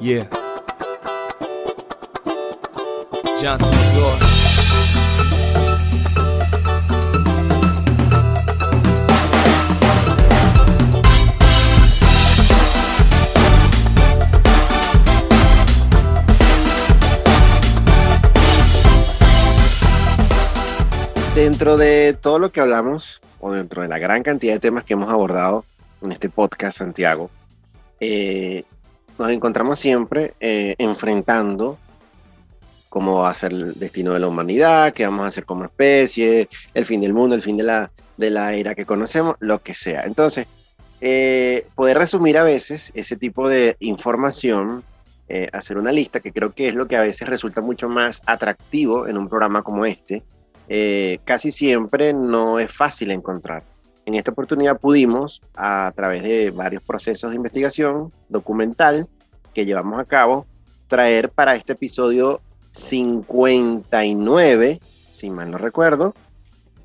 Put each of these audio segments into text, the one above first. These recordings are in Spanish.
Yeah. Johnson. Dentro de todo lo que hablamos, o dentro de la gran cantidad de temas que hemos abordado en este podcast, Santiago, eh, nos encontramos siempre eh, enfrentando cómo va a ser el destino de la humanidad, qué vamos a hacer como especie, el fin del mundo, el fin de la, de la era que conocemos, lo que sea. Entonces, eh, poder resumir a veces ese tipo de información, eh, hacer una lista, que creo que es lo que a veces resulta mucho más atractivo en un programa como este, casi siempre no es fácil encontrar. En esta oportunidad pudimos, a través de varios procesos de investigación documental que llevamos a cabo, traer para este episodio 59, si mal no recuerdo,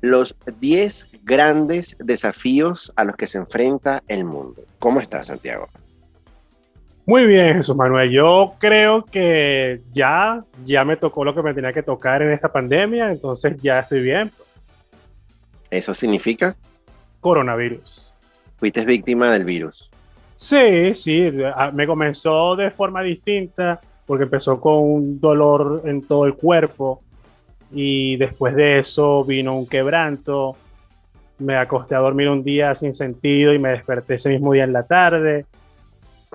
los 10 grandes desafíos a los que se enfrenta el mundo. ¿Cómo estás, Santiago? Muy bien, Jesús Manuel. Yo creo que ya, ya me tocó lo que me tenía que tocar en esta pandemia, entonces ya estoy bien. ¿Eso significa? Coronavirus. Fuiste víctima del virus. Sí, sí, me comenzó de forma distinta porque empezó con un dolor en todo el cuerpo y después de eso vino un quebranto. Me acosté a dormir un día sin sentido y me desperté ese mismo día en la tarde.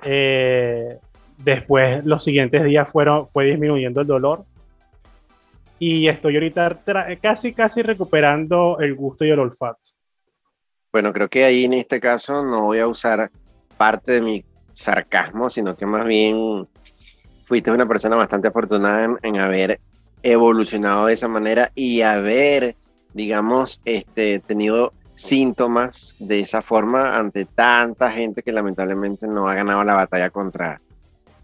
Eh, después, los siguientes días fueron, fue disminuyendo el dolor. Y estoy ahorita casi, casi recuperando el gusto y el olfato. Bueno, creo que ahí en este caso no voy a usar parte de mi sarcasmo, sino que más bien fuiste una persona bastante afortunada en, haber evolucionado de esa manera y haber, digamos, este, tenido síntomas de esa forma ante tanta gente que lamentablemente no ha ganado la batalla contra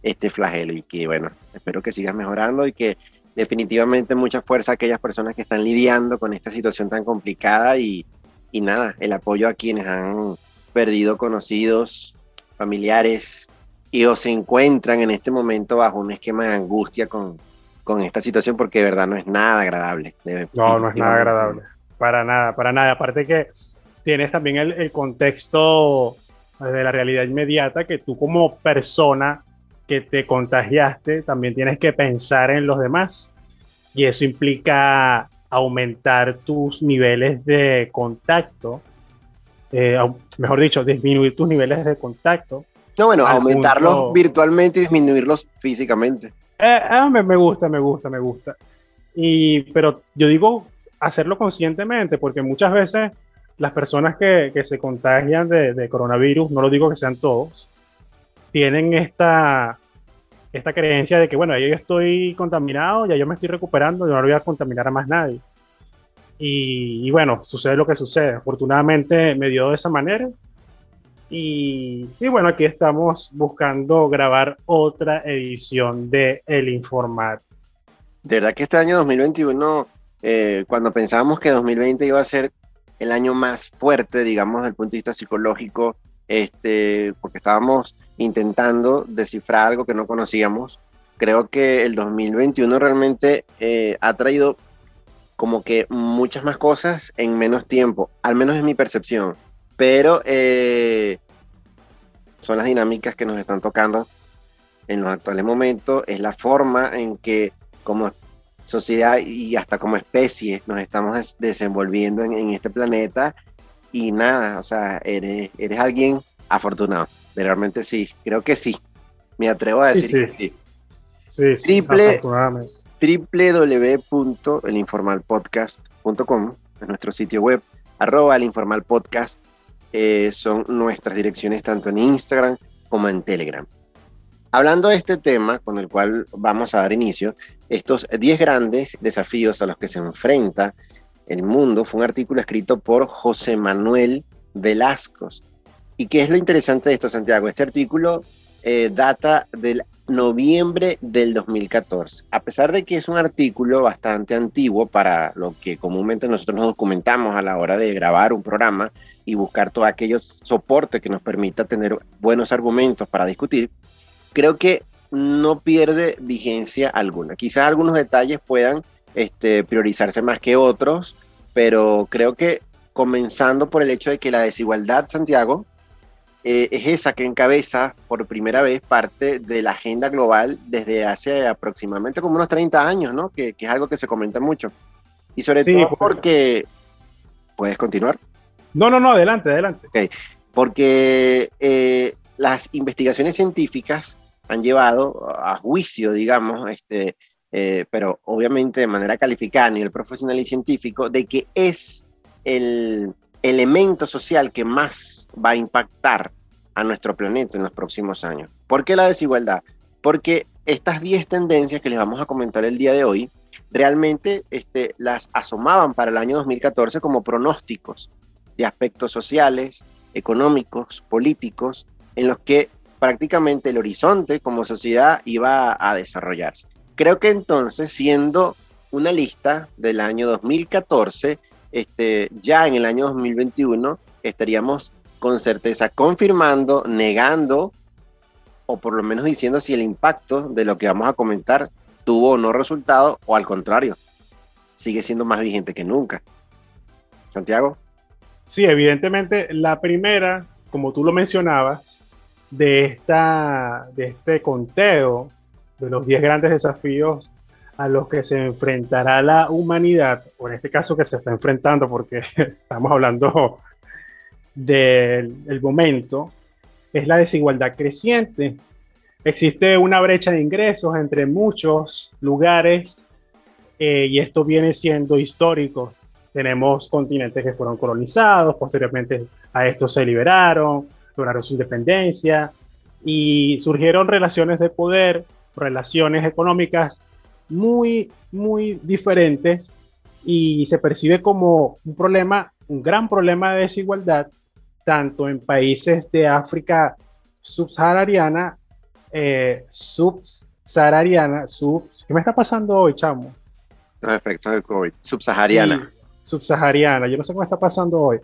este flagelo. Y que bueno, espero que sigas mejorando y que definitivamente mucha fuerza a aquellas personas que están lidiando con esta situación tan complicada y, y nada, el apoyo a quienes han perdido conocidos, familiares y o se encuentran en este momento bajo un esquema de angustia con, con esta situación porque de verdad no es nada agradable. No, no es nada agradable. Para nada, para nada. Aparte que tienes también el, el contexto de la realidad inmediata que tú como persona que te contagiaste también tienes que pensar en los demás. Y eso implica aumentar tus niveles de contacto, eh, mejor dicho, disminuir tus niveles de contacto. No, bueno, aumentarlos punto... virtualmente y disminuirlos físicamente. Eh, eh, me, gusta, me gusta, me gusta. Y, pero yo digo hacerlo conscientemente, porque muchas veces las personas que, que se contagian de, de, coronavirus, no lo digo que sean todos, tienen esta, esta creencia de que, bueno, yo estoy contaminado, ya yo me estoy recuperando, yo no voy a contaminar a más nadie. Y, y, bueno, sucede lo que sucede. Afortunadamente me dio de esa manera. Y, y, bueno, aquí estamos buscando grabar otra edición de El Informal. De verdad que este año 2021, eh, cuando pensábamos que 2020 iba a ser el año más fuerte, digamos, desde el punto de vista psicológico, este, porque estábamos intentando descifrar algo que no conocíamos. Creo que el 2021 realmente eh, ha traído como que muchas más cosas en menos tiempo, al menos es mi percepción. Pero eh, son las dinámicas que nos están tocando en los actuales momentos, es la forma en que como sociedad y hasta como especie nos estamos des desenvolviendo en, en, este planeta y nada, o sea, eres, eres alguien afortunado. Realmente sí, creo que sí. Me atrevo a decir sí, que sí. Sí, sí, Triple, www.elinformalpodcast.com es nuestro sitio web, arroba elinformalpodcast eh, son nuestras direcciones tanto en Instagram como en Telegram. Hablando de este tema con el cual vamos a dar inicio, estos 10 grandes desafíos a los que se enfrenta el mundo fue un artículo escrito por José Manuel Velasco. ¿Y qué es lo interesante de esto, Santiago? Este artículo eh, data del noviembre del 2014. A pesar de que es un artículo bastante antiguo para lo que comúnmente nosotros nos documentamos a la hora de grabar un programa y buscar todos aquellos soportes que nos permita tener buenos argumentos para discutir, creo que no pierde vigencia alguna. Quizás algunos detalles puedan este, priorizarse más que otros, pero creo que comenzando por el hecho de que la desigualdad, Santiago, eh, es esa que encabeza por primera vez parte de la agenda global desde hace aproximadamente como unos 30 años, ¿no? Que, es algo que se comenta mucho. Y sobre todo porque... ¿Puedes continuar? No, no, no, adelante, adelante. Okay. Porque eh, las investigaciones científicas han llevado a juicio, digamos, este, eh, pero obviamente de manera calificada a nivel profesional y científico, de que es el elemento social que más va a impactar a nuestro planeta en los próximos años. ¿Por qué la desigualdad? Porque estas 10 tendencias que les vamos a comentar el día de hoy, realmente este, las asomaban para el año 2014 como pronósticos de aspectos sociales, económicos, políticos, en los que prácticamente el horizonte como sociedad iba a desarrollarse. Creo que entonces, siendo una lista del año 2014, este, ya en el año 2021 estaríamos con certeza confirmando, negando o por lo menos diciendo si el impacto de lo que vamos a comentar tuvo o no resultado o al contrario, sigue siendo más vigente que nunca. Santiago. Sí, evidentemente la primera, como tú lo mencionabas, de, esta, de este conteo de los 10 grandes desafíos a los que se enfrentará la humanidad, o en este caso que se está enfrentando porque estamos hablando del momento, es la desigualdad creciente. Existe una brecha de ingresos entre muchos lugares eh, y esto viene siendo histórico. Tenemos continentes que fueron colonizados, posteriormente a estos se liberaron, lograron su independencia y surgieron relaciones de poder, relaciones económicas muy, muy diferentes y se percibe como un problema, un gran problema de desigualdad, tanto en países de África subsahariana, eh, subsahariana, sub, ¿qué me está pasando hoy, chamo? Los efectos del COVID, subsahariana. subsahariana, yo no sé me está pasando hoy.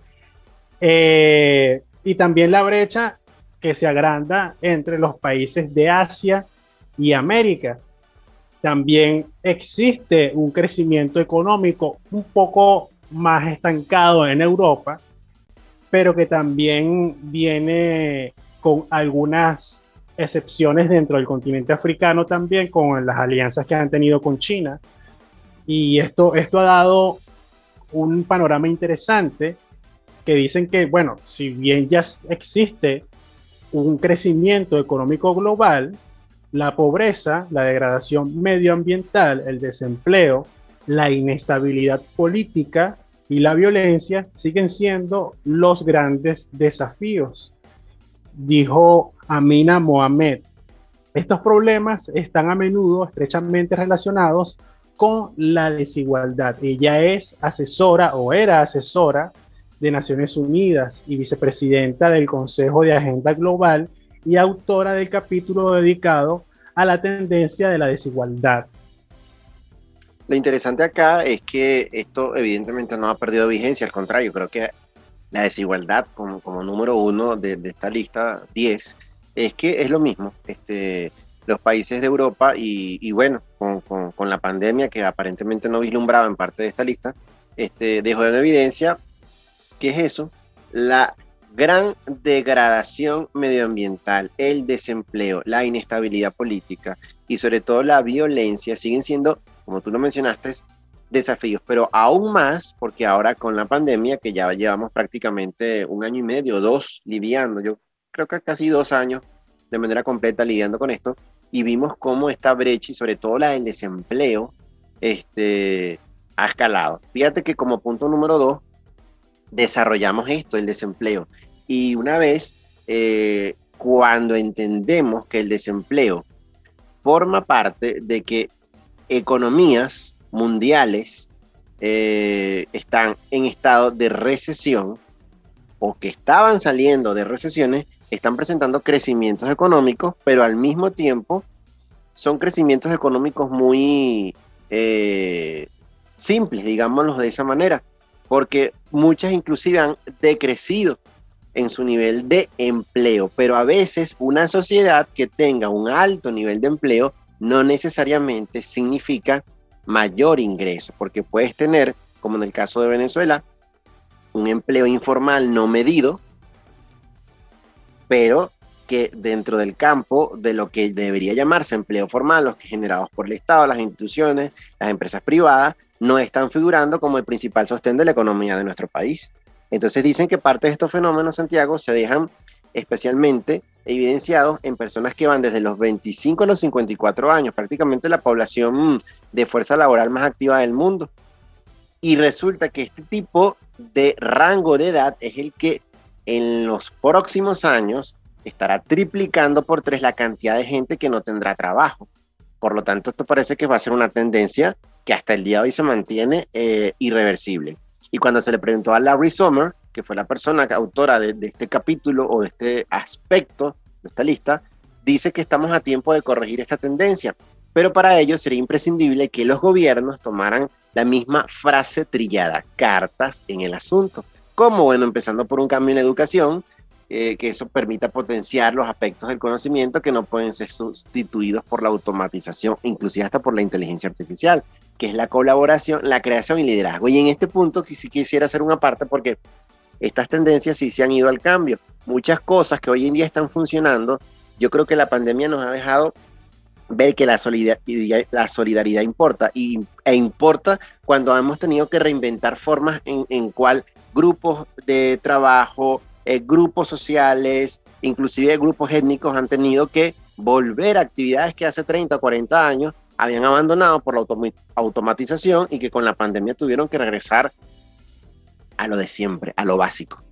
Eh, y también la brecha que se agranda entre los países de Asia y América. También existe un crecimiento económico un poco más estancado en Europa, pero que también viene con algunas excepciones dentro del continente africano también, con las alianzas que han tenido con China. Y esto, esto ha dado un panorama interesante que dicen que, bueno, si bien ya existe un crecimiento económico global, la pobreza, la degradación medioambiental, el desempleo, la inestabilidad política y la violencia siguen siendo los grandes desafíos, dijo Amina Mohamed. Estos problemas están a menudo estrechamente relacionados con la desigualdad. Ella es asesora o era asesora de Naciones Unidas y vicepresidenta del Consejo de Agenda Global y autora del capítulo dedicado a la tendencia de la desigualdad. Lo interesante acá es que esto evidentemente no ha perdido vigencia, al contrario, creo que la desigualdad como, número uno de, esta lista 10 es que es lo mismo. Este, los países de Europa y, bueno, con, la pandemia que aparentemente no vislumbraba en parte de esta lista, este, dejó en evidencia ¿Qué es eso? La gran degradación medioambiental, el desempleo, la inestabilidad política y sobre todo la violencia siguen siendo, como tú lo mencionaste, desafíos, pero aún más porque ahora con la pandemia, que ya llevamos prácticamente un año y medio, dos lidiando, yo creo que casi dos años de manera completa lidiando con esto, y vimos cómo esta brecha y sobre todo la del desempleo este, ha escalado. Fíjate que como punto número dos, desarrollamos esto, el desempleo. Y una vez, eh, cuando entendemos que el desempleo forma parte de que economías mundiales eh, están en estado de recesión o que estaban saliendo de recesiones, están presentando crecimientos económicos, pero al mismo tiempo son crecimientos económicos muy eh, simples, digámoslo de esa manera porque muchas inclusive han decrecido en su nivel de empleo, pero a veces una sociedad que tenga un alto nivel de empleo no necesariamente significa mayor ingreso, porque puedes tener, como en el caso de Venezuela, un empleo informal no medido, pero que dentro del campo de lo que debería llamarse empleo formal, los que generados por el Estado, las instituciones, las empresas privadas, no están figurando como el principal sostén de la economía de nuestro país. Entonces dicen que parte de estos fenómenos, Santiago, se dejan especialmente evidenciados en personas que van desde los 25 a los 54 años, prácticamente la población de fuerza laboral más activa del mundo. Y resulta que este tipo de rango de edad es el que en los próximos años estará triplicando por tres la cantidad de gente que no tendrá trabajo. Por lo tanto, esto parece que va a ser una tendencia que hasta el día de hoy se mantiene eh, irreversible. Y cuando se le preguntó a Larry Sommer, que fue la persona autora de, este capítulo o de este aspecto de esta lista, dice que estamos a tiempo de corregir esta tendencia, pero para ello sería imprescindible que los gobiernos tomaran la misma frase trillada, cartas en el asunto. Como, bueno, empezando por un cambio en la educación, eh, que eso permita potenciar los aspectos del conocimiento que no pueden ser sustituidos por la automatización, inclusive hasta por la inteligencia artificial que es la colaboración, la creación y liderazgo. Y en este punto sí quisiera hacer una parte porque estas tendencias sí se han ido al cambio. Muchas cosas que hoy en día están funcionando, yo creo que la pandemia nos ha dejado ver que la solidaridad, la solidaridad importa y, e importa cuando hemos tenido que reinventar formas en, en cual grupos de trabajo, eh, grupos sociales, inclusive grupos étnicos han tenido que volver a actividades que hace 30 o 40 años habían abandonado por la automatización y que con la pandemia tuvieron que regresar a lo de siempre, a lo básico.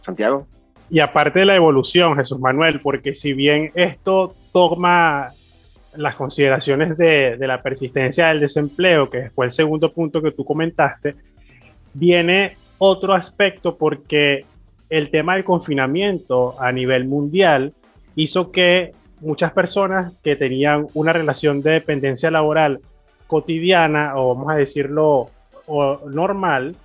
Santiago. Y aparte de la evolución, Jesús Manuel, porque si bien esto toma las consideraciones de, de, la persistencia del desempleo, que fue el segundo punto que tú comentaste, viene otro aspecto porque el tema del confinamiento a nivel mundial hizo que muchas personas que tenían una relación de dependencia laboral cotidiana o vamos a decirlo normal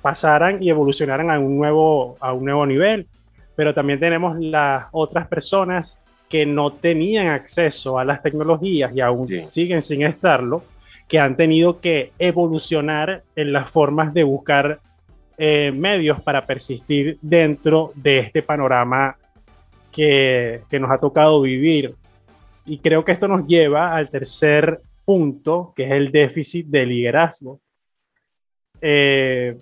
pasaran y evolucionaran a un nuevo a un nuevo nivel. Pero también tenemos las otras personas que no tenían acceso a las tecnologías y aún siguen sin estarlo que han tenido que evolucionar en las formas de buscar eh, medios para persistir dentro de este panorama que, nos ha tocado vivir. Y creo que esto nos lleva al tercer punto, que es el déficit de liderazgo. Eh,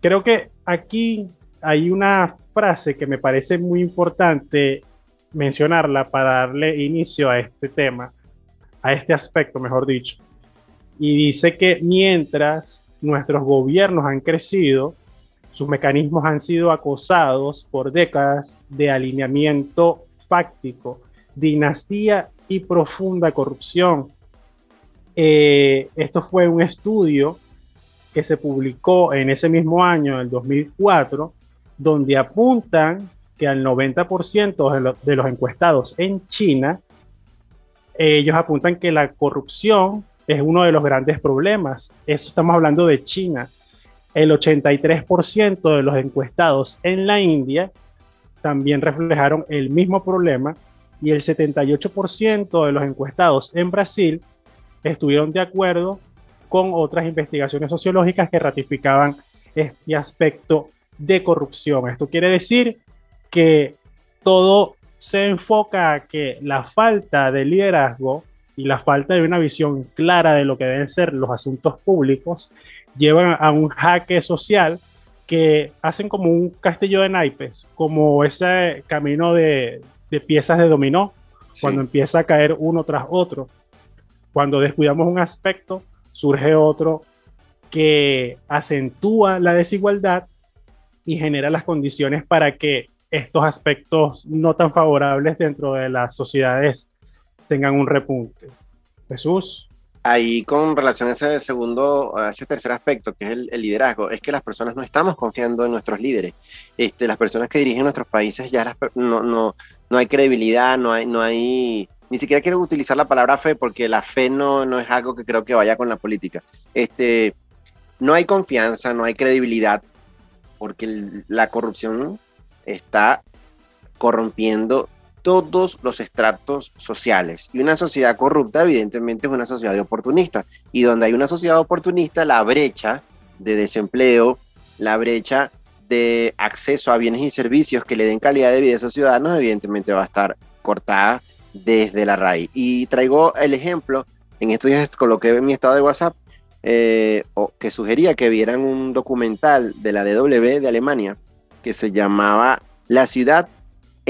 creo que aquí hay una frase que me parece muy importante mencionarla para darle inicio a este tema, a este aspecto, mejor dicho. Y dice que mientras nuestros gobiernos han crecido, sus mecanismos han sido acosados por décadas de alineamiento fáctico, dinastía y profunda corrupción. Eh, esto fue un estudio que se publicó en ese mismo año, el 2004, donde apuntan que al 90% de, los encuestados en China, ellos apuntan que la corrupción es uno de los grandes problemas. Estamos hablando de China el 83% de los encuestados en la India también reflejaron el mismo problema y el 78% de los encuestados en Brasil estuvieron de acuerdo con otras investigaciones sociológicas que ratificaban este aspecto de corrupción. Esto quiere decir que todo se enfoca a que la falta de liderazgo y la falta de una visión clara de lo que deben ser los asuntos públicos llevan a un jaque social que hacen como un castillo de naipes, como ese camino de, piezas de dominó, cuando empieza a caer uno tras otro. Cuando descuidamos un aspecto, surge otro que acentúa la desigualdad y genera las condiciones para que estos aspectos no tan favorables dentro de las sociedades tengan un repunte. Jesús ahí con relación a ese segundo, a ese tercer aspecto, que es el, liderazgo, es que las personas no estamos confiando en nuestros líderes. Este, las personas que dirigen nuestros países ya no, no, no hay credibilidad, no hay, no hay, ni siquiera quiero utilizar la palabra fe porque la fe no, no es algo que creo que vaya con la política. Este, no hay confianza, no hay credibilidad, porque la corrupción está corrompiendo todos los estratos sociales. Y una sociedad corrupta, evidentemente, es una sociedad oportunista. Y donde hay una sociedad oportunista, la brecha de desempleo, la brecha de acceso a bienes y servicios que le den calidad de vida a esos ciudadanos, evidentemente va a estar cortada desde la raíz. Y traigo el ejemplo, en estos días coloqué en mi estado de WhatsApp, eh, que sugería que vieran un documental de la DW de Alemania que se llamaba La ciudad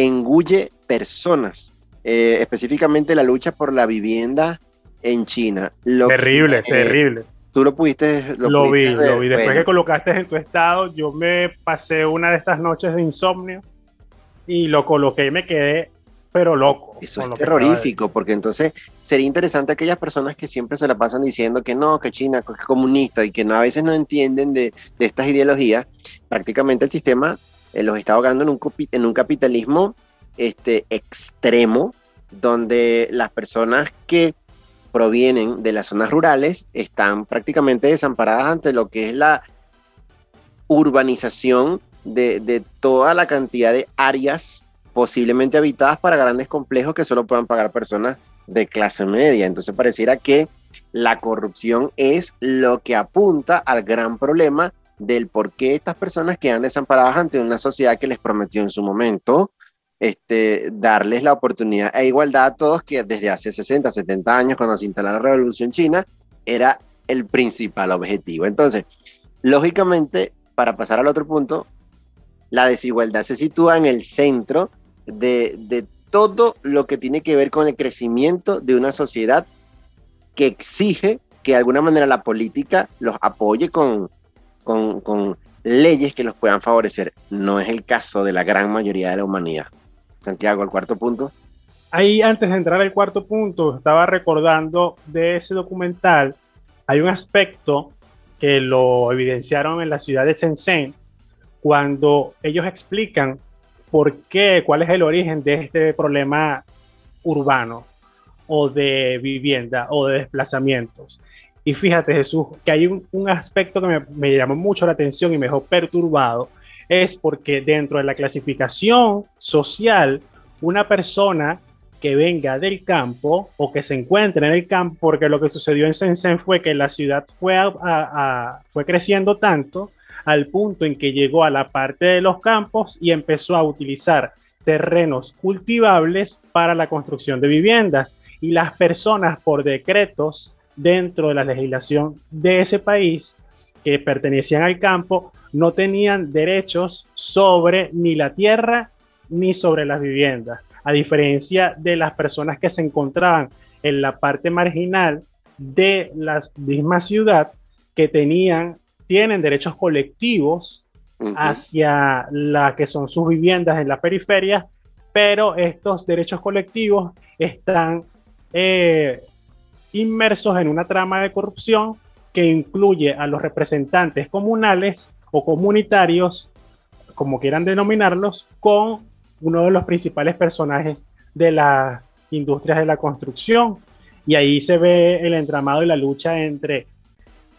engulle personas, eh, específicamente la lucha por la vivienda en China. terrible, terrible. Tú lo pudiste. Lo, vi, lo vi. Después que colocaste en tu estado, yo me pasé una de estas noches de insomnio y lo coloqué y me quedé, pero loco. Eso es terrorífico, porque entonces sería interesante aquellas personas que siempre se la pasan diciendo que no, que China es comunista y que no, a veces no entienden de, de estas ideologías. Prácticamente el sistema eh, los está ahogando en un, en un capitalismo este, extremo, donde las personas que provienen de las zonas rurales están prácticamente desamparadas ante lo que es la urbanización de, toda la cantidad de áreas posiblemente habitadas para grandes complejos que solo puedan pagar personas de clase media. Entonces pareciera que la corrupción es lo que apunta al gran problema del por qué estas personas quedan desamparadas ante una sociedad que les prometió en su momento este, darles la oportunidad e igualdad a todos que desde hace 60, 70 años, cuando se instaló la Revolución China, era el principal objetivo. Entonces, lógicamente, para pasar al otro punto, la desigualdad se sitúa en el centro de, de todo lo que tiene que ver con el crecimiento de una sociedad que exige que de alguna manera la política los apoye con, con, leyes que los puedan favorecer. No es el caso de la gran mayoría de la humanidad. Santiago, el cuarto punto. Ahí, antes de entrar al cuarto punto, estaba recordando de ese documental, hay un aspecto que lo evidenciaron en la ciudad de Shenzhen, cuando ellos explican por qué, cuál es el origen de este problema urbano o de vivienda o de desplazamientos. Y fíjate, Jesús, que hay un, aspecto que me, me, llamó mucho la atención y me dejó perturbado, es porque dentro de la clasificación social, una persona que venga del campo o que se encuentre en el campo, porque lo que sucedió en Shenzhen fue que la ciudad fue, fue creciendo tanto al punto en que llegó a la parte de los campos y empezó a utilizar terrenos cultivables para la construcción de viviendas. Y las personas por decretos dentro de la legislación de ese país que pertenecían al campo no tenían derechos sobre ni la tierra ni sobre las viviendas, a diferencia de las personas que se encontraban en la parte marginal de la misma ciudad que tenían, tienen derechos colectivos hacia la que son sus viviendas en la periferia, pero estos derechos colectivos están eh, inmersos en una trama de corrupción que incluye a los representantes comunales o comunitarios, como quieran denominarlos, con uno de los principales personajes de las industrias de la construcción. Y ahí se ve el entramado y la lucha entre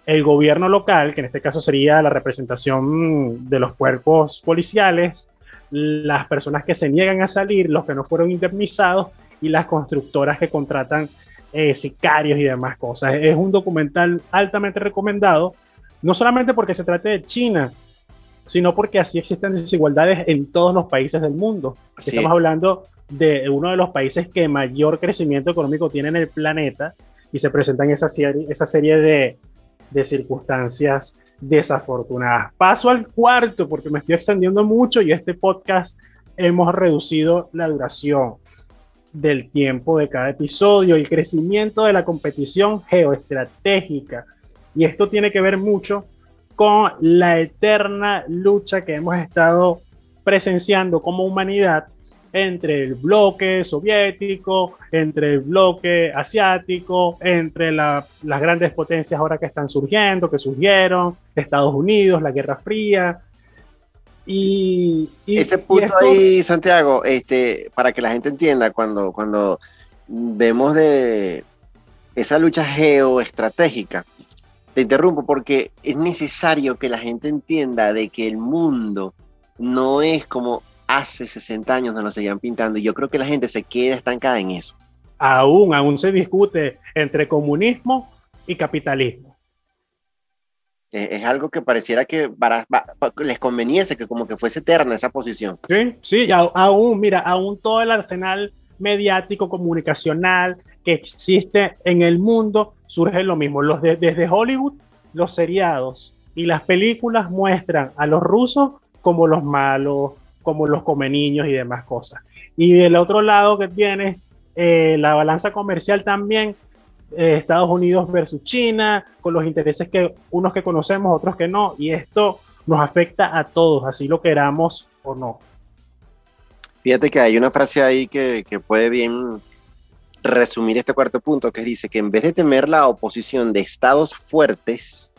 el gobierno local, que en este caso sería la representación de los cuerpos policiales, las personas que se niegan a salir, los que no fueron indemnizados y las constructoras que contratan eh, sicarios y demás cosas. Es un documental altamente recomendado no solamente porque se trate de China, sino porque así existen desigualdades en todos los países del mundo. Estamos hablando de uno de los países que mayor crecimiento económico tiene en el planeta y se presentan esa serie, esa serie de, de circunstancias desafortunadas. Paso al cuarto porque me estoy extendiendo mucho y este podcast hemos reducido la duración del tiempo de cada episodio, el crecimiento de la competición geoestratégica y esto tiene que ver mucho con la eterna lucha que hemos estado presenciando como humanidad entre el bloque soviético, entre el bloque asiático, entre las grandes potencias ahora que están surgiendo, que surgieron, Estados Unidos, la Guerra Fría. Y, ese punto ahí, Santiago, este, para que la gente entienda, cuando, cuando vemos de esa lucha geoestratégica, te interrumpo porque es necesario que la gente entienda de que el mundo no es como hace 60 años nos lo seguían pintando y yo creo que la gente se queda estancada en eso. Aún, aún se discute entre comunismo y capitalismo. Es, algo que pareciera que para, les conveniese que como que fuese eterna esa posición. Sí, sí, aún, mira, aún todo el arsenal mediático, comunicacional que existe en el mundo surge lo mismo. Los desde Hollywood, los seriados y las películas muestran a los rusos como los malos, como los come niños y demás cosas. Y del otro lado que tienes eh, la balanza comercial también, eh, Estados Unidos versus China, con los intereses que unos que conocemos, otros que no, y esto nos afecta a todos, así lo queramos o no. Fíjate que hay una frase ahí que, que puede bien resumir este cuarto punto, que dice que en vez de temer la oposición de estados fuertes,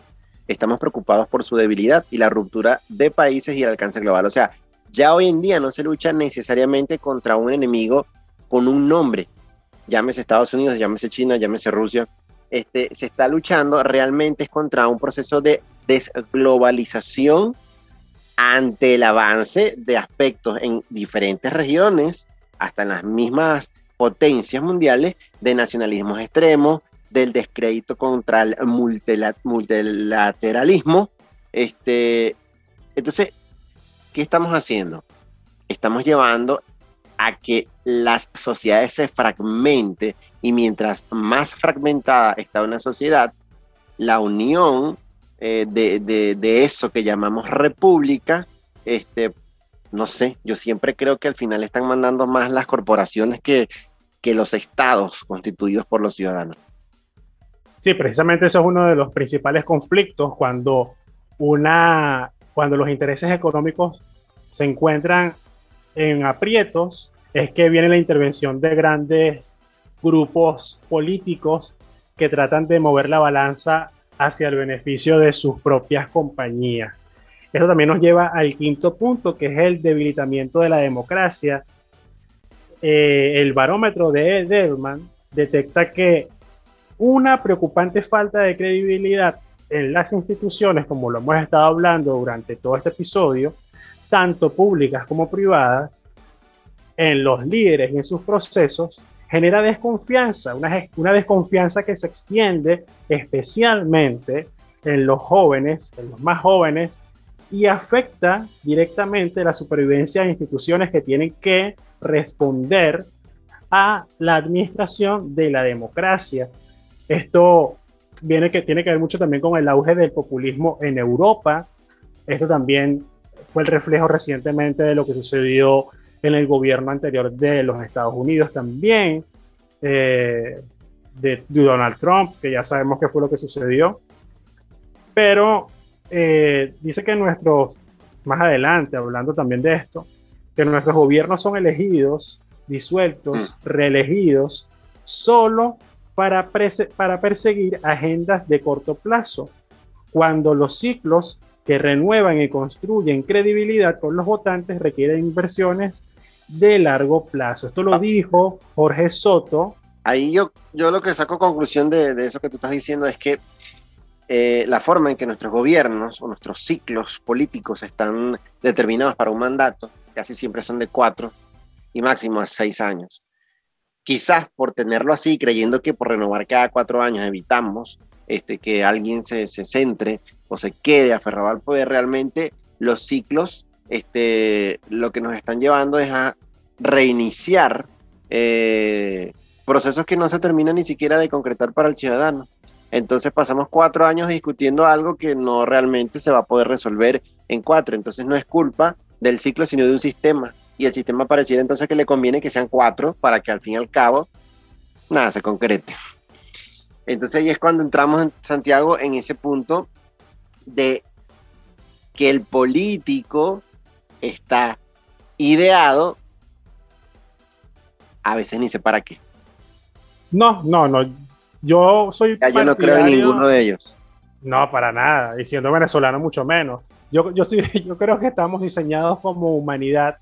estamos preocupados por su debilidad y la ruptura de países y el alcance global. O sea, ya hoy en día no se lucha necesariamente contra un enemigo con un nombre, llámese Estados Unidos, llámese China, llámese Rusia. Este, se está luchando realmente contra un proceso de desglobalización ante el avance de aspectos en diferentes regiones, hasta en las mismas potencias mundiales, de nacionalismos extremos, del descrédito contra el multilateralismo. Este, entonces, ¿qué estamos haciendo? Estamos llevando a que las sociedades se fragmente y mientras más fragmentada está una sociedad, la unión eh, de, eso que llamamos república, este, no sé, yo siempre creo que al final están mandando más las corporaciones que, que los estados constituidos por los ciudadanos. Sí, precisamente eso es uno de los principales conflictos cuando una cuando los intereses económicos se encuentran en aprietos, es que viene la intervención de grandes grupos políticos que tratan de mover la balanza hacia el beneficio de sus propias compañías. Eso también nos lleva al quinto punto, que es el debilitamiento de la democracia. Eh, el barómetro de Edelman detecta que una preocupante falta de credibilidad en las instituciones, como lo hemos estado hablando durante todo este episodio, tanto públicas como privadas, en los líderes y en sus procesos, genera desconfianza, una, una desconfianza que se extiende especialmente en los jóvenes, en los más jóvenes, y afecta directamente la supervivencia de instituciones que tienen que responder a la administración de la democracia. Esto viene que tiene que ver mucho también con el auge del populismo en Europa. Esto también fue el reflejo recientemente de lo que sucedió en el gobierno anterior de los Estados Unidos también, eh, de, Donald Trump, que ya sabemos qué fue lo que sucedió. Pero eh, dice que nuestros, más adelante, hablando también de esto, que nuestros gobiernos son elegidos, disueltos, mm. reelegidos, solo para, para perseguir agendas de corto plazo, cuando los ciclos que renuevan y construyen credibilidad con los votantes requieren inversiones de largo plazo. Esto lo ah. dijo Jorge Soto. Ahí yo, yo lo que saco conclusión de, de eso que tú estás diciendo es que eh, la forma en que nuestros gobiernos o nuestros ciclos políticos están determinados para un mandato, casi siempre son de cuatro y máximo a seis años. Quizás por tenerlo así, creyendo que por renovar cada cuatro años evitamos este, que alguien se, se centre o se quede aferrado al poder, realmente los ciclos este, lo que nos están llevando es a reiniciar eh, procesos que no se terminan ni siquiera de concretar para el ciudadano. Entonces pasamos cuatro años discutiendo algo que no realmente se va a poder resolver en cuatro. Entonces no es culpa del ciclo, sino de un sistema. Y el sistema pareciera entonces que le conviene que sean cuatro para que al fin y al cabo nada se concrete. Entonces ahí es cuando entramos en Santiago en ese punto de que el político está ideado, a veces ni sé para qué. No, no, no. Yo soy. yo no creo en ninguno de ellos. No, para nada. Y siendo venezolano, mucho menos. Yo, yo, estoy, yo creo que estamos diseñados como humanidad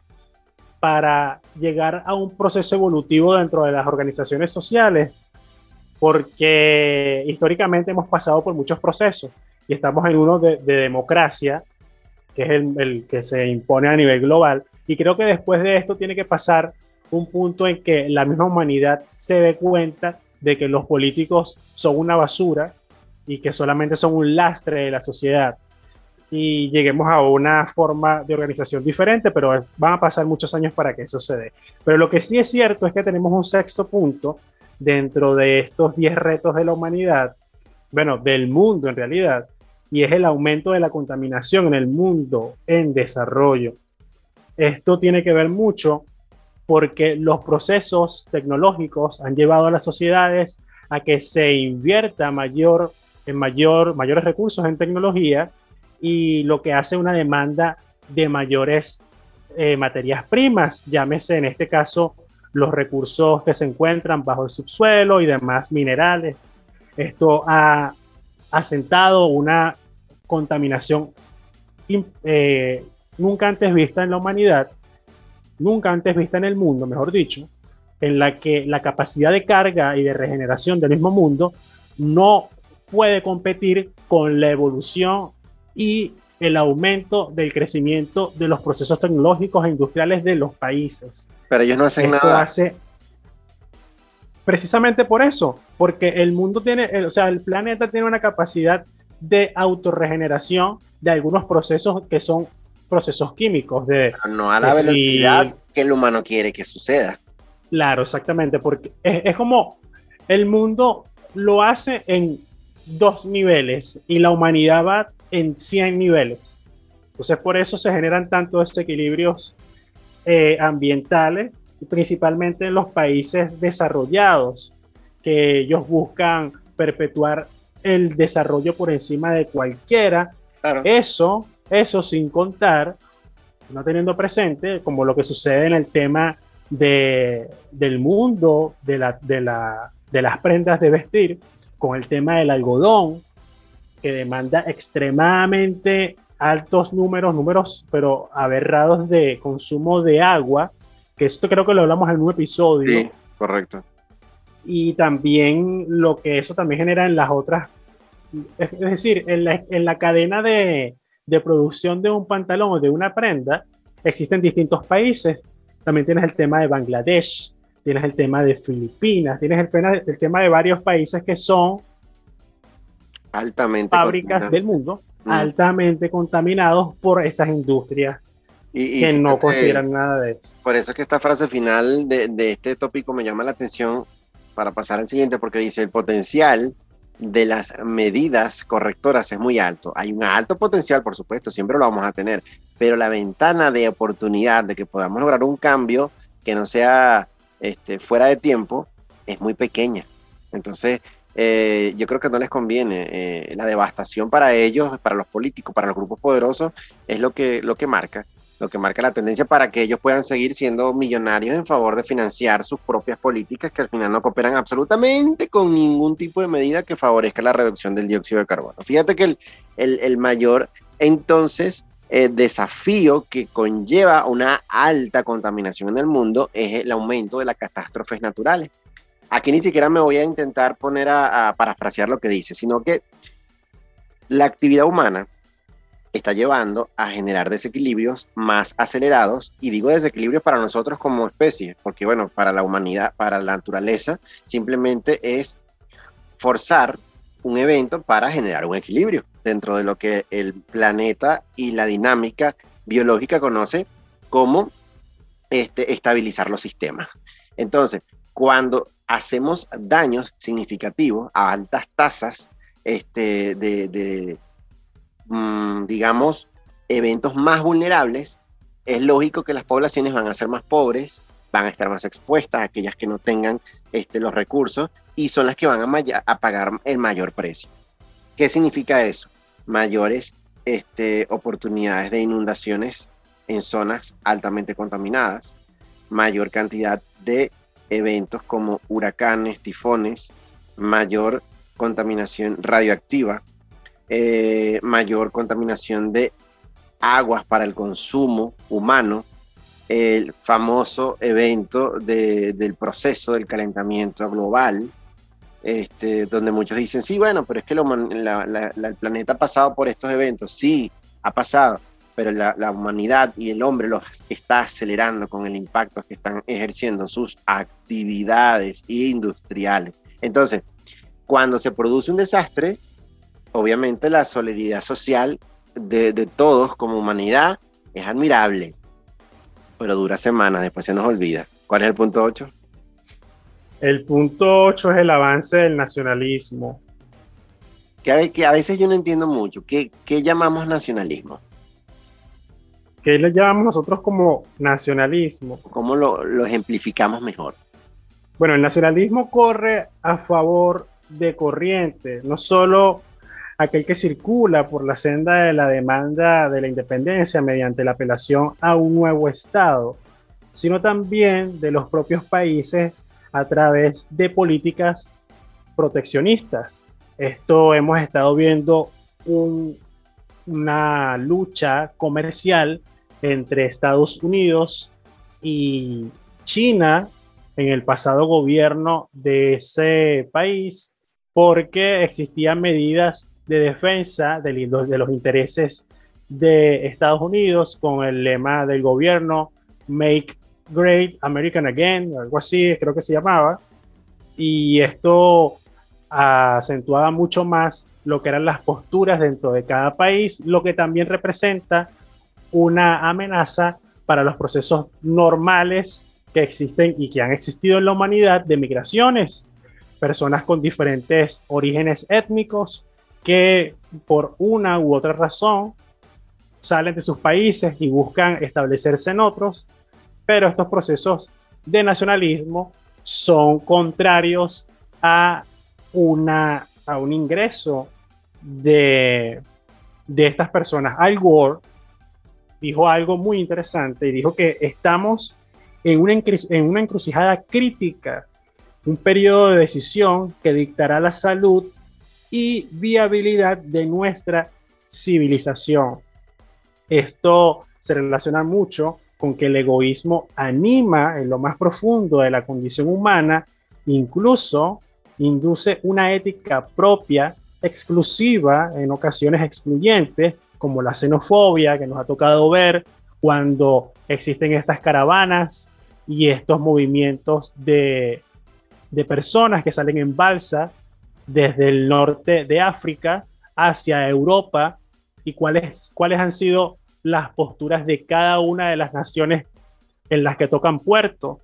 para llegar a un proceso evolutivo dentro de las organizaciones sociales, porque históricamente hemos pasado por muchos procesos y estamos en uno de, de democracia, que es el, el, que se impone a nivel global, Y creo que después de esto tiene que pasar un punto en que la misma humanidad se dé cuenta de que los políticos son una basura y que solamente son un lastre de la sociedad y lleguemos a una forma de organización diferente, pero van a pasar muchos años para que eso se dé. Pero lo que sí es cierto es que tenemos un sexto punto dentro de estos 10 retos de la humanidad, bueno, del mundo en realidad, y es el aumento de la contaminación en el mundo en desarrollo. Esto tiene que ver mucho porque los procesos tecnológicos han llevado a las sociedades a que se invierta mayor, en mayor, mayores recursos en tecnología y lo que hace una demanda de mayores eh, materias primas, llámese en este caso los recursos que se encuentran bajo el subsuelo y demás minerales. Esto ha asentado una contaminación eh, nunca antes vista en la humanidad, nunca antes vista en el mundo, mejor dicho, en la que la capacidad de carga y de regeneración del mismo mundo no puede competir con la evolución y el aumento del crecimiento de los procesos tecnológicos e industriales de los países. Pero ellos no hacen Esto nada. Hace precisamente por eso, porque el mundo tiene, o sea, el planeta tiene una capacidad de autorregeneración de algunos procesos que son procesos químicos de Pero no a la velocidad que el humano quiere que suceda. Claro, exactamente, porque es, es como el mundo lo hace en dos niveles y la humanidad va en 100 niveles. Entonces, por eso se generan tantos desequilibrios eh, ambientales, principalmente en los países desarrollados, que ellos buscan perpetuar el desarrollo por encima de cualquiera Claro. eso, eso sin contar, no teniendo presente, como lo que sucede en el tema de, del mundo de, la, de, la, de las prendas de vestir, con el tema del algodón, que demanda extremadamente altos números, números pero aberrados de consumo de agua, que esto creo que lo hablamos en un episodio Sí, correcto. Y también lo que eso también genera en las otras, es, es decir, en la, en la cadena de, de producción de un pantalón o de una prenda, existen distintos países. También tienes el tema de Bangladesh, tienes el tema de Filipinas, tienes el, el tema de varios países que son Altamente. fábricas del mundo Mm. altamente contaminados por estas industrias Y- y que no consideran nada de eso. Por eso es que esta frase final de, de este tópico me llama la atención para pasar al siguiente, porque dice el potencial de las medidas correctoras es muy alto. Hay un alto potencial, por supuesto, siempre lo vamos a tener, pero la ventana de oportunidad de que podamos lograr un cambio que no sea este, fuera de tiempo es muy pequeña. Entonces, eh, yo creo que no les conviene. eh, la devastación para ellos, para los políticos, para los grupos poderosos, es lo que, lo que marca lo que marca la tendencia para que ellos puedan seguir siendo millonarios en favor de financiar sus propias políticas que al final no cooperan absolutamente con ningún tipo de medida que favorezca la reducción del dióxido de carbono. Fíjate que el, el, mayor entonces eh, desafío que conlleva una alta contaminación en el mundo es el aumento de las catástrofes naturales. Aquí ni siquiera me voy a intentar poner a, a parafrasear lo que dice, sino que la actividad humana está llevando a generar desequilibrios más acelerados y digo desequilibrios para nosotros como especie, porque bueno, para la humanidad, para la naturaleza, simplemente es forzar un evento para generar un equilibrio dentro de lo que el planeta y la dinámica biológica conoce como este, estabilizar los sistemas. Entonces, cuando hacemos daños significativos a altas tasas este, de, de mmm, digamos, eventos más vulnerables, es lógico que las poblaciones van a ser más pobres, van a estar más expuestas, aquellas que no tengan este, los recursos, y son las que van a, a pagar el mayor precio. ¿Qué significa eso? Mayores este, oportunidades de inundaciones en zonas altamente contaminadas, mayor cantidad de eventos como huracanes, tifones, mayor contaminación radioactiva, eh, mayor contaminación de aguas para el consumo humano, el famoso evento de- del proceso del calentamiento global, este, donde muchos dicen, sí, bueno, pero es que lo la- la- la- el planeta ha pasado por estos eventos, sí, ha pasado, pero la, humanidad y el hombre los está acelerando con el impacto que están ejerciendo sus actividades industriales. Entonces, cuando se produce un desastre, obviamente la solidaridad social de, de todos como humanidad es admirable, pero dura semanas, después se nos olvida. ¿Cuál es el punto 8? El punto 8 es el avance del nacionalismo. Que a, que a veces yo no entiendo mucho. ¿Qué, qué llamamos nacionalismo? ¿Qué le llamamos nosotros como nacionalismo? ¿Cómo lo, lo ejemplificamos mejor? Bueno, el nacionalismo corre a favor de corriente, no solo aquel que circula por la senda de la demanda de la independencia mediante la apelación a un nuevo Estado, sino también de los propios países a través de políticas proteccionistas. Esto hemos estado viendo un, una lucha comercial entre Estados Unidos y China en el pasado gobierno de ese país porque existían medidas de defensa de, los intereses de Estados Unidos con el lema del gobierno Make Great American Again, algo así creo que se llamaba, y esto acentuaba mucho más lo que eran las posturas dentro de cada país, lo que también representa una amenaza para los procesos normales que existen y que han existido en la humanidad de migraciones, personas con diferentes orígenes étnicos que por una u otra razón salen de sus países y buscan establecerse en otros, pero estos procesos de nacionalismo son contrarios a, una, a un ingreso de, de estas personas. Al Gore dijo algo muy interesante y dijo que estamos en una, en una encrucijada crítica, un periodo de decisión que dictará la salud y viabilidad de nuestra civilización. Esto se relaciona mucho con que el egoísmo anima en lo más profundo de la condición humana, incluso induce una ética propia, exclusiva, en ocasiones excluyente, como la xenofobia que nos ha tocado ver cuando existen estas caravanas y estos movimientos de, de personas que salen en balsa desde el norte de África hacia Europa y cuáles, cuáles han sido las posturas de cada una de las naciones en las que tocan puerto,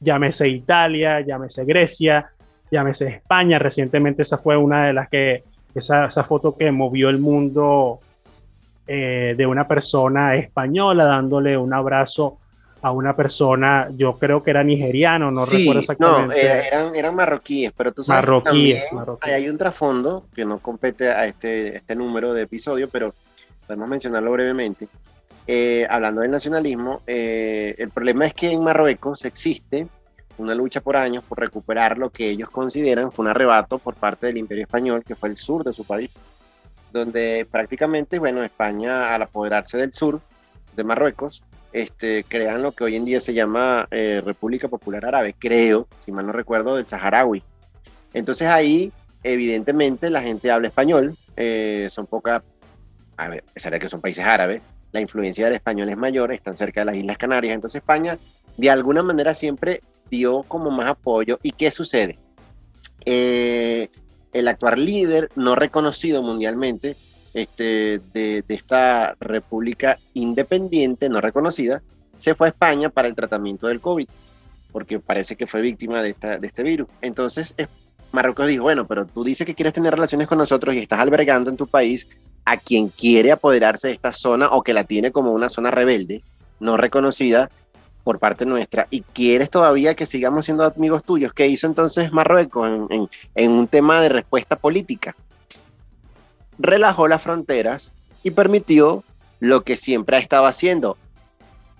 llámese Italia, llámese Grecia, llámese España, recientemente esa fue una de las que, esa, esa foto que movió el mundo eh, de una persona española dándole un abrazo a una persona, yo creo que era nigeriano, no recuerdo exactamente. No, eran, eran marroquíes, pero tú sabes marroquíes, que Hay un trasfondo que no compete a este, este número de episodio, pero podemos mencionarlo brevemente. Eh, hablando del nacionalismo, eh, el problema es que en Marruecos existe una lucha por años por recuperar lo que ellos consideran fue un arrebato por parte del Imperio Español, que fue el sur de su país, donde prácticamente, bueno, España al apoderarse del sur de Marruecos, este, crean lo que hoy en día se llama eh, República Popular Árabe, creo, si mal no recuerdo, del Saharaui. Entonces ahí, evidentemente, la gente habla español, eh, son pocas, a ver, pesar de que son países árabes, la influencia del español es mayor, están cerca de las Islas Canarias, entonces España de alguna manera siempre dio como más apoyo. ¿Y qué sucede? Eh, el actual líder, no reconocido mundialmente, este, de, esta república independiente, no reconocida, se fue a España para el tratamiento del COVID, porque parece que fue víctima de, este virus. Entonces, Marruecos dijo, bueno, pero tú dices que quieres tener relaciones con nosotros y estás albergando en tu país a quien quiere apoderarse de esta zona o que la tiene como una zona rebelde, no reconocida por parte nuestra, y quieres todavía que sigamos siendo amigos tuyos. ¿Qué hizo entonces Marruecos en un tema de respuesta política? Relajó las fronteras y permitió lo que siempre ha estado haciendo,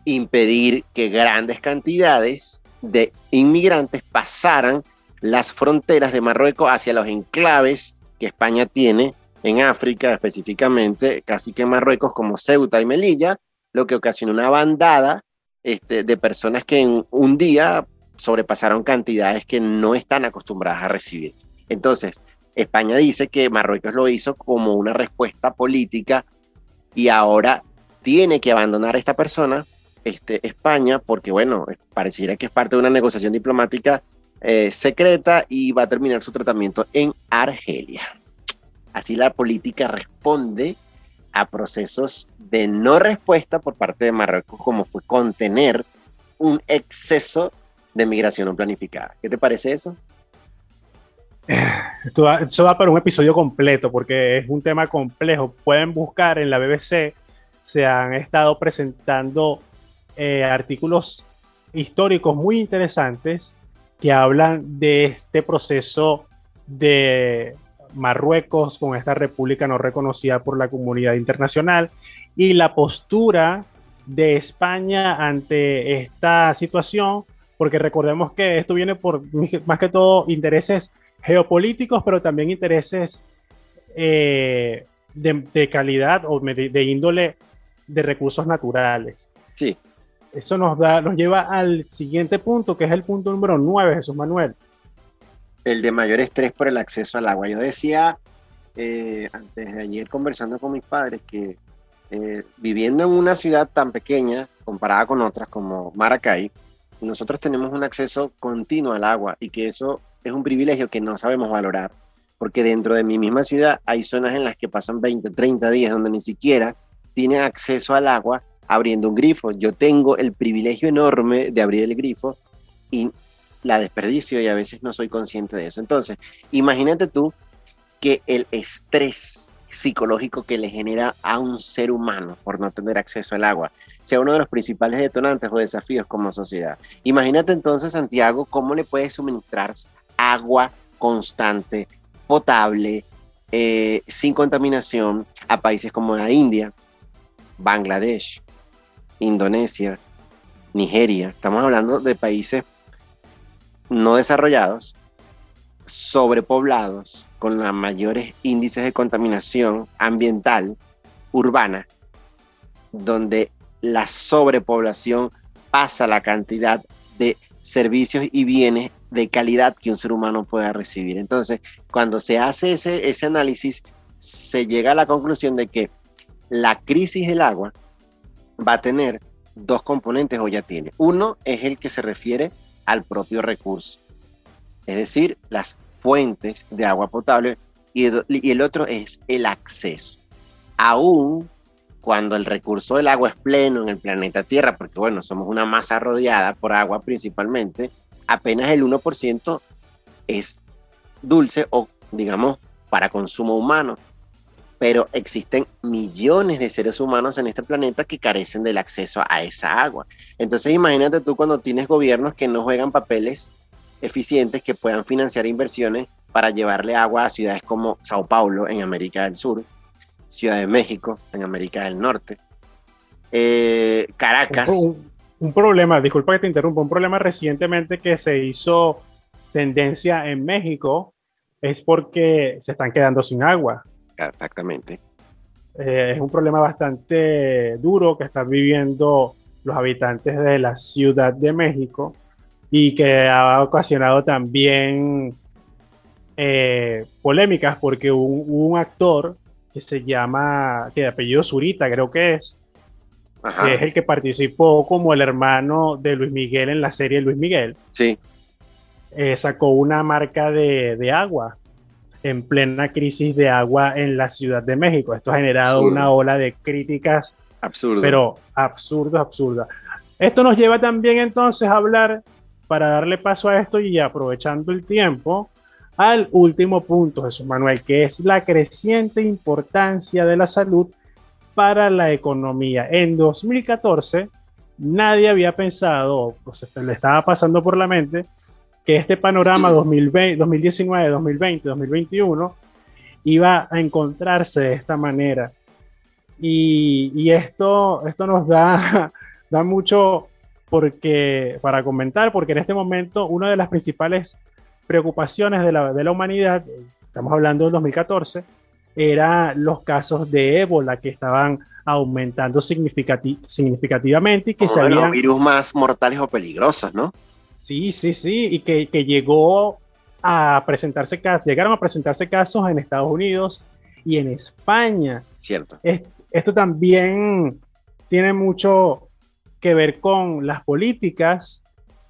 impedir que grandes cantidades de inmigrantes pasaran las fronteras de Marruecos hacia los enclaves que España tiene en África, específicamente casi que en Marruecos como Ceuta y Melilla, lo que ocasionó una bandada este, de personas que en un día sobrepasaron cantidades que no están acostumbradas a recibir. Entonces, España dice que Marruecos lo hizo como una respuesta política y ahora tiene que abandonar a esta persona, este, España, porque bueno, pareciera que es parte de una negociación diplomática eh, secreta y va a terminar su tratamiento en Argelia. Así la política responde a procesos de no respuesta por parte de Marruecos, como fue contener un exceso de migración no planificada. ¿Qué te parece eso? Esto va, va para un episodio completo porque es un tema complejo. Pueden buscar en la BBC, se han estado presentando eh, artículos históricos muy interesantes que hablan de este proceso de Marruecos con esta república no reconocida por la comunidad internacional y la postura de España ante esta situación, porque recordemos que esto viene por más que todo intereses geopolíticos, pero también intereses eh, de, calidad o de, índole de recursos naturales. Sí. Eso nos, da, nos lleva al siguiente punto, que es el punto número 9, Jesús Manuel. El de mayor estrés por el acceso al agua. Yo decía eh, antes de ayer conversando con mis padres que eh, viviendo en una ciudad tan pequeña comparada con otras como Maracay, nosotros tenemos un acceso continuo al agua y que eso es un privilegio que no sabemos valorar, porque dentro de mi misma ciudad hay zonas en las que pasan 20, 30 días donde ni siquiera tienen acceso al agua abriendo un grifo. Yo tengo el privilegio enorme de abrir el grifo y la desperdicio y a veces no soy consciente de eso. Entonces, imagínate tú que el estrés psicológico que le genera a un ser humano por no tener acceso al agua sea uno de los principales detonantes o desafíos como sociedad. Imagínate entonces, Santiago, cómo le puedes suministrar agua constante, potable, eh, sin contaminación a países como la India, Bangladesh, Indonesia, Nigeria. Estamos hablando de países no desarrollados, sobrepoblados, con los mayores índices de contaminación ambiental urbana, donde la sobrepoblación pasa la cantidad de servicios y bienes de calidad que un ser humano pueda recibir. Entonces, cuando se hace ese, ese análisis, se llega a la conclusión de que la crisis del agua va a tener dos componentes o ya tiene. Uno es el que se refiere al propio recurso, es decir, las fuentes de agua potable y el, otro es el acceso. Aún cuando el recurso del agua es pleno en el planeta Tierra, porque bueno, somos una masa rodeada por agua principalmente, apenas el 1% es dulce o digamos para consumo humano. Pero existen millones de seres humanos en este planeta que carecen del acceso a esa agua. Entonces imagínate tú cuando tienes gobiernos que no juegan papeles eficientes que puedan financiar inversiones para llevarle agua a ciudades como Sao Paulo en América del Sur, Ciudad de México en América del Norte, eh, Caracas. Problema, disculpa que te interrumpa, un problema recientemente que se hizo tendencia en México es porque se están quedando sin agua. Exactamente. Eh, es un problema bastante duro que están viviendo los habitantes de la Ciudad de México y que ha ocasionado también eh, polémicas porque un, un, actor que se llama, que de apellido Zurita creo que es, que es el que participó como el hermano de Luis Miguel en la serie Luis Miguel. Sí. Eh, sacó una marca de, de, agua en plena crisis de agua en la Ciudad de México. Esto ha generado una ola de críticas. Absurdo. Pero absurdo, absurda. Esto nos lleva también entonces a hablar para darle paso a esto y aprovechando el tiempo, al último punto, Jesús Manuel, que es la creciente importancia de la salud para la economía. En 2014, nadie había pensado, pues le estaba pasando por la mente, que este panorama 2020, 2019, 2020, 2021 iba a encontrarse de esta manera. Y, y esto, esto nos da, da mucho porque, para comentar, porque en este momento una de las principales preocupaciones de la, de la humanidad, estamos hablando del 2014, era los casos de ébola que estaban aumentando significativamente y que se habían... Los virus más mortales o peligrosos, ¿no? Sí, sí, sí, y que, que llegó a presentarse casos, llegaron a presentarse casos en Estados Unidos y en España. Cierto. esto también tiene mucho que ver con las políticas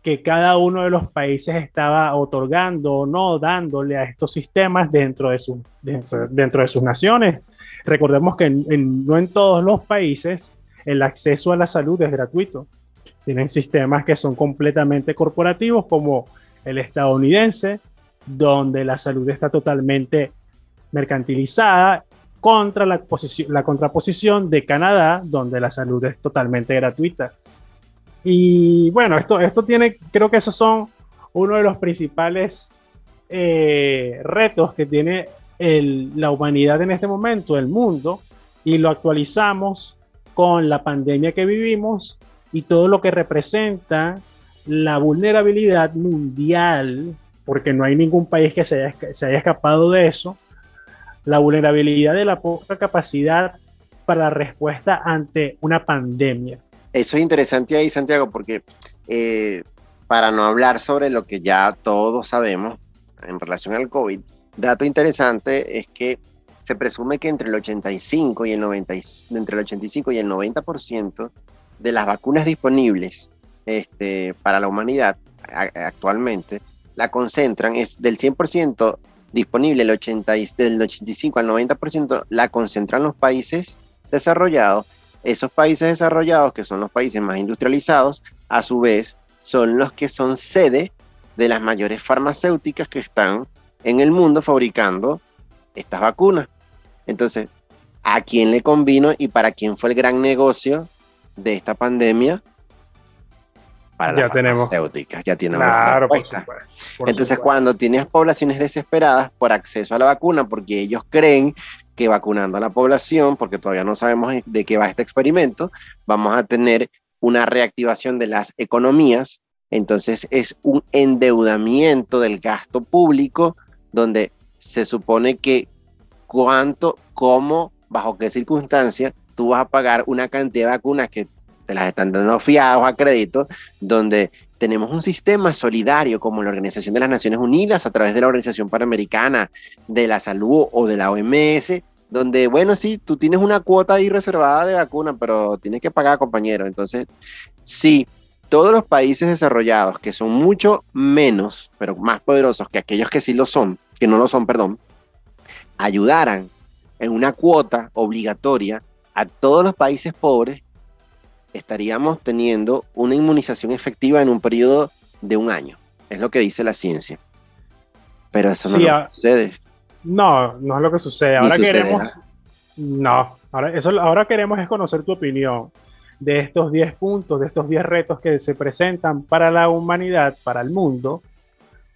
que cada uno de los países estaba otorgando o no dándole a estos sistemas dentro de, su, dentro, de sus naciones. Recordemos que no en todos los países el acceso a la salud es gratuito. Tienen sistemas que son completamente corporativos como el estadounidense, donde la salud está totalmente mercantilizada contra la, la contraposición de Canadá, donde la salud es totalmente gratuita. Y bueno, esto, esto tiene, creo que esos son uno de los principales eh, retos que tiene la humanidad en este momento, el mundo, y lo actualizamos con la pandemia que vivimos y todo lo que representa la vulnerabilidad mundial, porque no hay ningún país que se haya, se haya escapado de eso, la vulnerabilidad de la poca capacidad para la respuesta ante una pandemia. Eso es interesante ahí, Santiago, porque eh, para no hablar sobre lo que ya todos sabemos en relación al COVID, dato interesante es que se presume que entre el 85 y el 90, entre el 85 y el 90% de las vacunas disponibles este, para la humanidad actualmente la concentran, es del 100% disponible, el 80, del 85 al 90% la concentran los países desarrollados esos países desarrollados, que son los países más industrializados, a su vez son los que son sede de las mayores farmacéuticas que están en el mundo fabricando estas vacunas. Entonces, ¿a quién le convino y para quién fue el gran negocio de esta pandemia? Para las farmacéuticas, ya tenemos claro, Entonces, cuando tienes poblaciones desesperadas por acceso a la vacuna, porque ellos creen que vacunando a la población, porque todavía no sabemos de qué va este experimento, vamos a tener una reactivación de las economías. Entonces es un endeudamiento del gasto público donde se supone que cuánto, cómo, bajo qué circunstancias tú vas a pagar una cantidad de vacunas que te las están dando fiados a crédito, donde tenemos un sistema solidario como la Organización de las Naciones Unidas a través de la Organización Panamericana de la Salud o de la OMS, donde, bueno, sí, tú tienes una cuota ahí reservada de vacuna, pero tienes que pagar, compañero. Entonces, sí, todos los países desarrollados, que son mucho menos, pero más poderosos que aquellos que sí lo son, que no lo son, perdón, ayudaran en una cuota obligatoria a todos los países pobres, estaríamos teniendo una inmunización efectiva en un periodo de un año. Es lo que dice la ciencia. Pero eso no sucede. No, no es lo que sucede. Ahora queremos. No, ahora, eso, ahora queremos es conocer tu opinión de estos 10 puntos, de estos 10 retos que se presentan para la humanidad, para el mundo.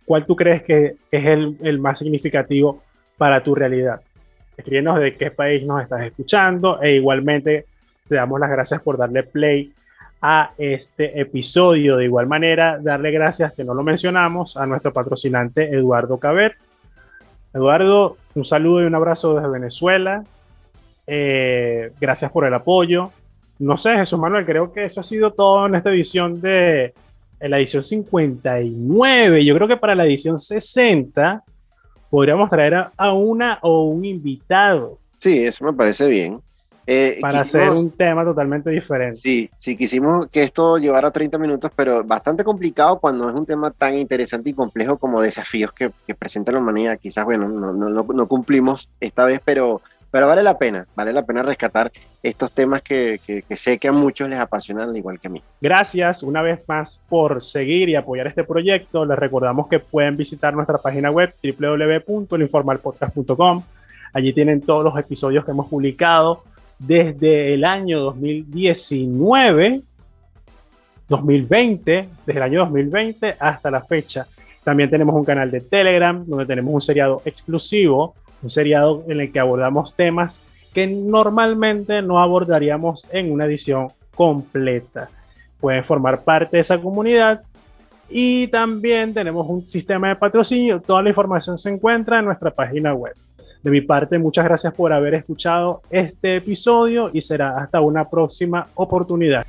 ¿Cuál tú crees que es el, el más significativo para tu realidad? Escríbenos de qué país nos estás escuchando e igualmente te damos las gracias por darle play a este episodio. De igual manera, darle gracias, que no lo mencionamos, a nuestro patrocinante Eduardo Caber. Eduardo, un saludo y un abrazo desde Venezuela. Eh, gracias por el apoyo. No sé, Jesús Manuel, creo que eso ha sido todo en esta edición de la edición 59. Yo creo que para la edición 60 podríamos traer a, a una o un invitado. Sí, eso me parece bien. Eh, para hacer un tema totalmente diferente. Sí, sí, quisimos que esto llevara 30 minutos, pero bastante complicado cuando es un tema tan interesante y complejo como desafíos que, que presenta la humanidad. Quizás, bueno, no, no, no, cumplimos esta vez, pero, pero vale la pena, vale la pena rescatar estos temas que, que, que, sé que a muchos les apasionan, al igual que a mí. Gracias una vez más por seguir y apoyar este proyecto. Les recordamos que pueden visitar nuestra página web www.informalpodcast.com. Allí tienen todos los episodios que hemos publicado desde el año 2019, 2020, desde el año 2020 hasta la fecha. También tenemos un canal de Telegram donde tenemos un seriado exclusivo, un seriado en el que abordamos temas que normalmente no abordaríamos en una edición completa. Pueden formar parte de esa comunidad y también tenemos un sistema de patrocinio. Toda la información se encuentra en nuestra página web. De mi parte, muchas gracias por haber escuchado este episodio y será hasta una próxima oportunidad.